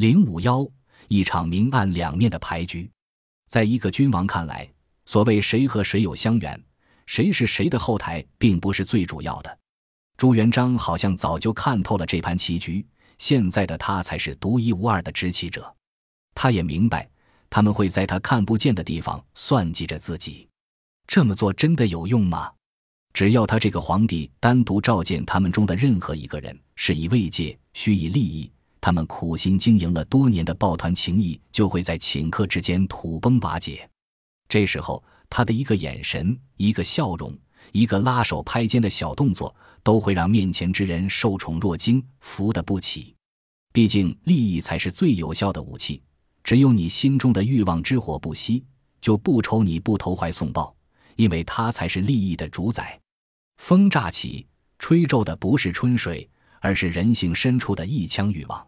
零五幺，一场明暗两面的牌局，在一个君王看来，所谓谁和谁有相缘，谁是谁的后台，并不是最主要的。朱元璋好像早就看透了这盘棋局，现在的他才是独一无二的执棋者。他也明白，他们会在他看不见的地方算计着自己。这么做真的有用吗？只要他这个皇帝单独召见他们中的任何一个人，是以慰藉，虚以利益，他们苦心经营了多年的抱团情谊就会在顷刻之间土崩瓦解。这时候，他的一个眼神，一个笑容。一个拉手拍肩的小动作，都会让面前之人受宠若惊，扶得不起。毕竟利益才是最有效的武器。只有你心中的欲望之火不熄，就不愁你不投怀送抱，因为它才是利益的主宰。风乍起，吹皱的不是春水，而是人性深处的一腔欲望。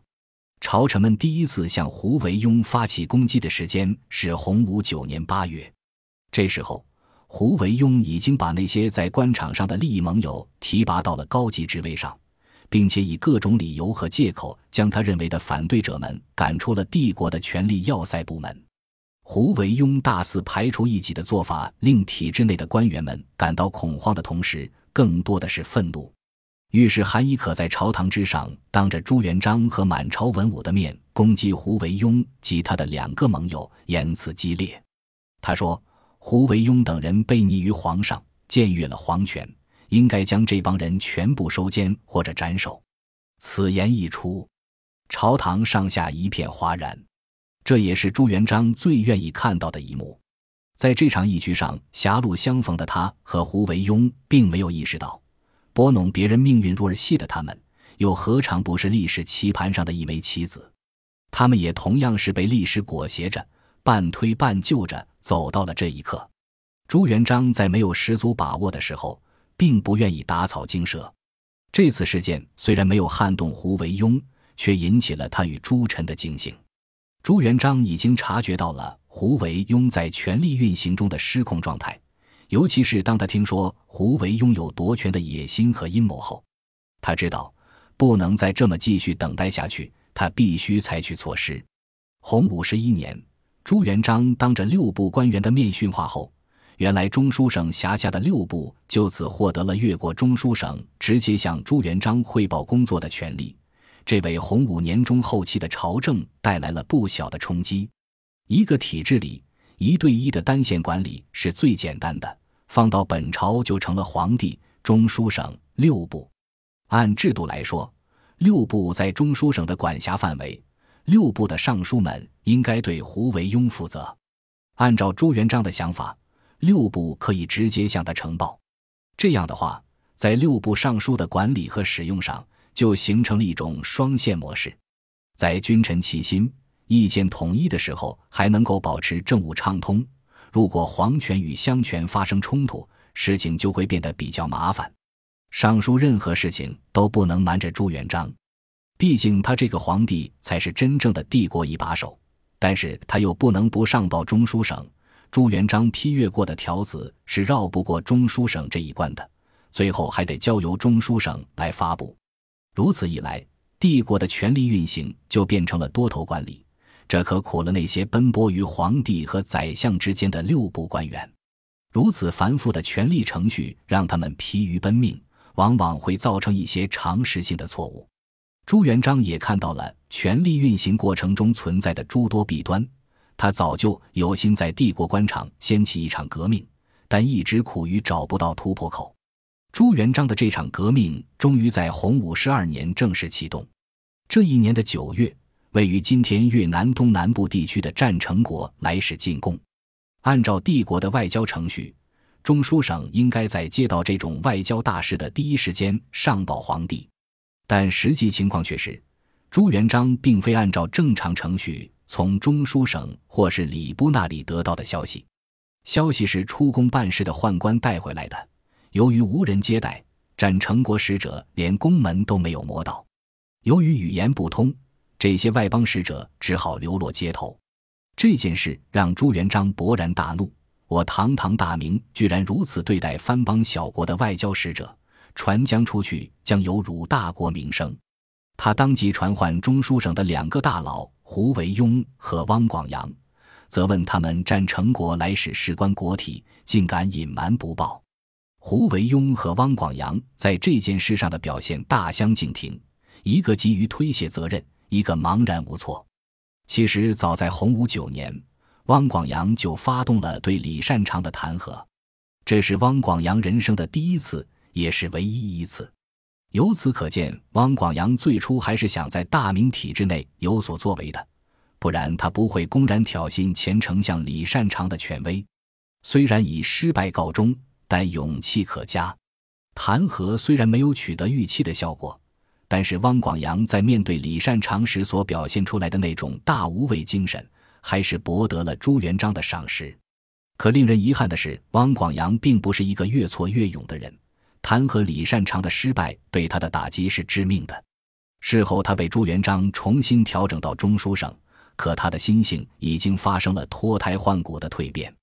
朝臣们第一次向胡惟庸发起攻击的时间是洪武九年八月，这时候。胡惟庸已经把那些在官场上的利益盟友提拔到了高级职位上，并且以各种理由和借口将他认为的反对者们赶出了帝国的权力要塞部门。胡惟庸大肆排除异己的做法，令体制内的官员们感到恐慌的同时，更多的是愤怒。于是韩懿可在朝堂之上，当着朱元璋和满朝文武的面攻击胡惟庸及他的两个盟友，言辞激烈。他说。胡惟庸等人背逆于皇上，僭越了皇权，应该将这帮人全部收监或者斩首。此言一出，朝堂上下一片哗然。这也是朱元璋最愿意看到的一幕。在这场义局上狭路相逢的他和胡惟庸，并没有意识到，拨弄别人命运入儿戏的他们，又何尝不是历史棋盘上的一枚棋子？他们也同样是被历史裹挟着。半推半就着走到了这一刻，朱元璋在没有十足把握的时候，并不愿意打草惊蛇。这次事件虽然没有撼动胡惟庸，却引起了他与诸臣的惊醒。朱元璋已经察觉到了胡惟庸在权力运行中的失控状态，尤其是当他听说胡惟庸有夺权的野心和阴谋后，他知道不能再这么继续等待下去，他必须采取措施。洪武十一年。朱元璋当着六部官员的面训话后，原来中书省辖下的六部就此获得了越过中书省直接向朱元璋汇报工作的权利，这为洪武年中后期的朝政带来了不小的冲击。一个体制里，一对一的单线管理是最简单的，放到本朝就成了皇帝、中书省六部。按制度来说，六部在中书省的管辖范围。六部的尚书们应该对胡惟庸负责。按照朱元璋的想法，六部可以直接向他呈报。这样的话，在六部尚书的管理和使用上，就形成了一种双线模式。在君臣齐心、意见统一的时候，还能够保持政务畅通；如果皇权与相权发生冲突，事情就会变得比较麻烦。尚书任何事情都不能瞒着朱元璋。毕竟他这个皇帝才是真正的帝国一把手，但是他又不能不上报中书省。朱元璋批阅过的条子是绕不过中书省这一关的，最后还得交由中书省来发布。如此一来，帝国的权力运行就变成了多头管理，这可苦了那些奔波于皇帝和宰相之间的六部官员。如此繁复的权力程序让他们疲于奔命，往往会造成一些常识性的错误。朱元璋也看到了权力运行过程中存在的诸多弊端，他早就有心在帝国官场掀起一场革命，但一直苦于找不到突破口。朱元璋的这场革命终于在洪武十二年正式启动。这一年的九月，位于今天越南东南部地区的占城国来使进贡。按照帝国的外交程序，中书省应该在接到这种外交大事的第一时间上报皇帝。但实际情况却是，朱元璋并非按照正常程序从中书省或是礼部那里得到的消息，消息是出宫办事的宦官带回来的。由于无人接待，占城国使者连宫门都没有摸到。由于语言不通，这些外邦使者只好流落街头。这件事让朱元璋勃然大怒：我堂堂大明，居然如此对待藩邦小国的外交使者！传将出去，将有辱大国名声。他当即传唤中书省的两个大佬胡惟庸和汪广洋，责问他们占成国来使事关国体，竟敢隐瞒不报。胡惟庸和汪广洋在这件事上的表现大相径庭，一个急于推卸责任，一个茫然无措。其实早在洪武九年，汪广洋就发动了对李善长的弹劾，这是汪广洋人生的第一次，也是唯一一次。由此可见，汪广洋最初还是想在大明体制内有所作为的，不然他不会公然挑衅前丞相李善长的权威。虽然以失败告终，但勇气可嘉。弹劾虽然没有取得预期的效果，但是汪广洋在面对李善长时所表现出来的那种大无畏精神，还是博得了朱元璋的赏识。可令人遗憾的是，汪广洋并不是一个越挫越勇的人。弹劾李善长的失败对他的打击是致命的。事后，他被朱元璋重新调整到中书省，可他的心性已经发生了脱胎换骨的蜕变。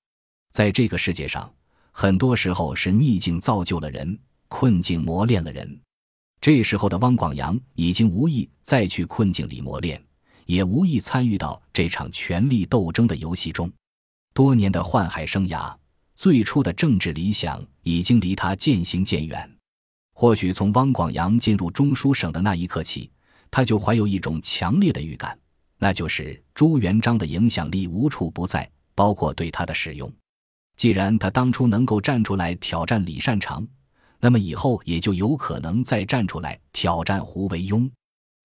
在这个世界上，很多时候是逆境造就了人，困境磨练了人。这时候的汪广洋已经无意再去困境里磨练，也无意参与到这场权力斗争的游戏中。多年的宦海生涯。最初的政治理想已经离他渐行渐远。或许从汪广洋进入中书省的那一刻起，他就怀有一种强烈的预感，那就是朱元璋的影响力无处不在，包括对他的使用。既然他当初能够站出来挑战李善长，那么以后也就有可能再站出来挑战胡惟庸。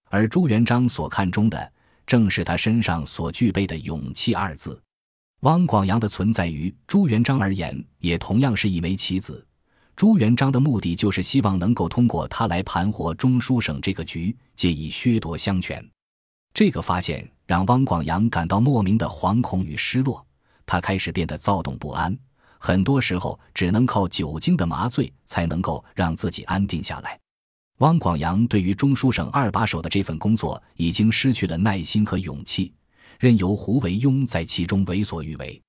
而朱元璋所看重的，正是他身上所具备的勇气二字。汪广洋的存在于朱元璋而言，也同样是一枚棋子。朱元璋的目的就是希望能够通过他来盘活中书省这个局，借以削夺相权。这个发现让汪广洋感到莫名的惶恐与失落，他开始变得躁动不安，很多时候只能靠酒精的麻醉才能够让自己安定下来。汪广洋对于中书省二把手的这份工作已经失去了耐心和勇气。任由胡惟庸在其中为所欲为。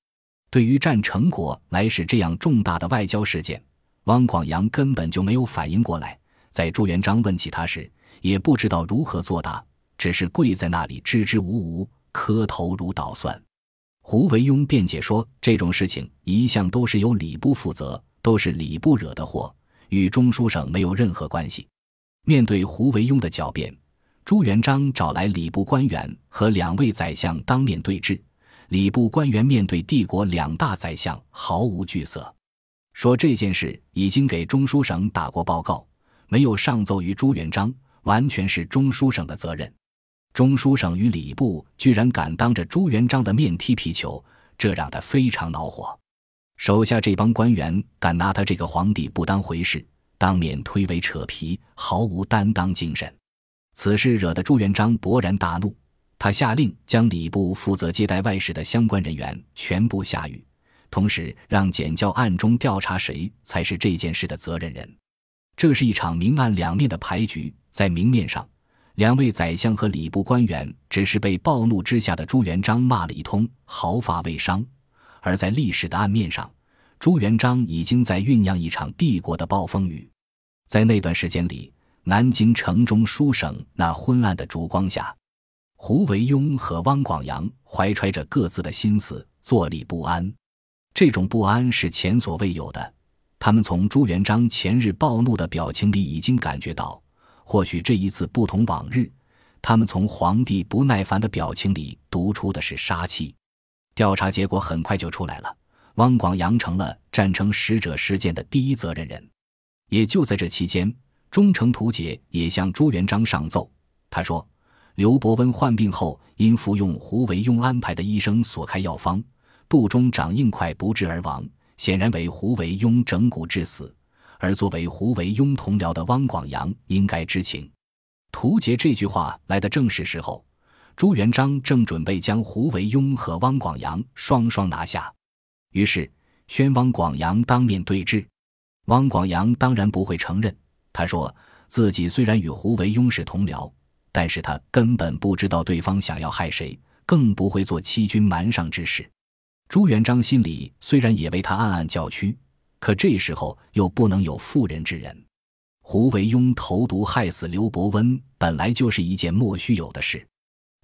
对于战成果来使这样重大的外交事件，汪广洋根本就没有反应过来。在朱元璋问起他时，也不知道如何作答，只是跪在那里支支吾吾，磕头如捣蒜。胡惟庸辩解说，这种事情一向都是由礼部负责，都是礼部惹的祸，与中书省没有任何关系。面对胡惟庸的狡辩。朱元璋找来礼部官员和两位宰相当面对质，礼部官员面对帝国两大宰相毫无惧色，说这件事已经给中书省打过报告，没有上奏于朱元璋，完全是中书省的责任。中书省与礼部居然敢当着朱元璋的面踢皮球，这让他非常恼火。手下这帮官员敢拿他这个皇帝不当回事，当面推诿扯皮，毫无担当精神。此事惹得朱元璋勃然大怒，他下令将礼部负责接待外事的相关人员全部下狱，同时让检校暗中调查谁才是这件事的责任人。这是一场明暗两面的牌局。在明面上，两位宰相和礼部官员只是被暴怒之下的朱元璋骂了一通，毫发未伤；而在历史的暗面上，朱元璋已经在酝酿一场帝国的暴风雨。在那段时间里。南京城中书省那昏暗的烛光下，胡惟庸和汪广洋怀揣着各自的心思，坐立不安。这种不安是前所未有的。他们从朱元璋前日暴怒的表情里已经感觉到，或许这一次不同往日。他们从皇帝不耐烦的表情里读出的是杀气。调查结果很快就出来了，汪广洋成了战成使者事件的第一责任人。也就在这期间。忠诚图解也向朱元璋上奏，他说：“刘伯温患病后，因服用胡惟庸安排的医生所开药方，肚中长硬块不治而亡，显然为胡惟庸整蛊致死。而作为胡惟庸同僚的汪广洋应该知情。”图解这句话来的正是时候，朱元璋正准备将胡惟庸和汪广洋双双拿下，于是宣汪广洋当面对质。汪广洋当然不会承认。他说自己虽然与胡惟庸是同僚，但是他根本不知道对方想要害谁，更不会做欺君瞒上之事。朱元璋心里虽然也为他暗暗叫屈，可这时候又不能有妇人之仁。胡惟庸投毒害死刘伯温，本来就是一件莫须有的事。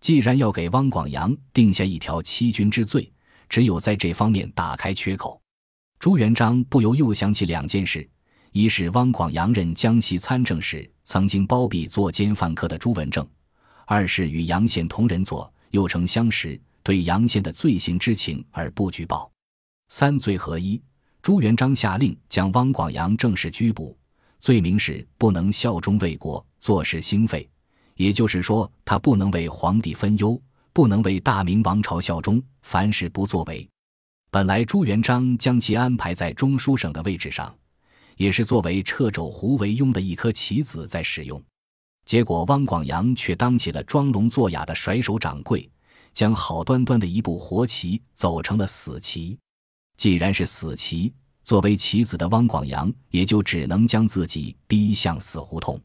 既然要给汪广洋定下一条欺君之罪，只有在这方面打开缺口。朱元璋不由又想起两件事：一是汪广洋任江西参政时曾经包庇作奸犯科的朱文正；二是与杨宪同人作，又称相识，对杨宪的罪行知情而不举报，三罪合一。朱元璋下令将汪广洋正式拘捕，罪名是不能效忠魏国，坐视兴废。也就是说，他不能为皇帝分忧，不能为大明王朝效忠，凡事不作为。本来朱元璋将其安排在中书省的位置上，也是作为掣肘胡惟庸的一颗棋子在使用。结果汪广洋却当起了装聋作哑的甩手掌柜，将好端端的一步活棋走成了死棋。既然是死棋，作为棋子的汪广洋也就只能将自己逼向死胡同。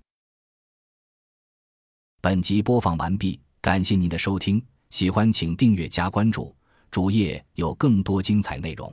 本集播放完毕，感谢您的收听，喜欢请订阅加关注，主页有更多精彩内容。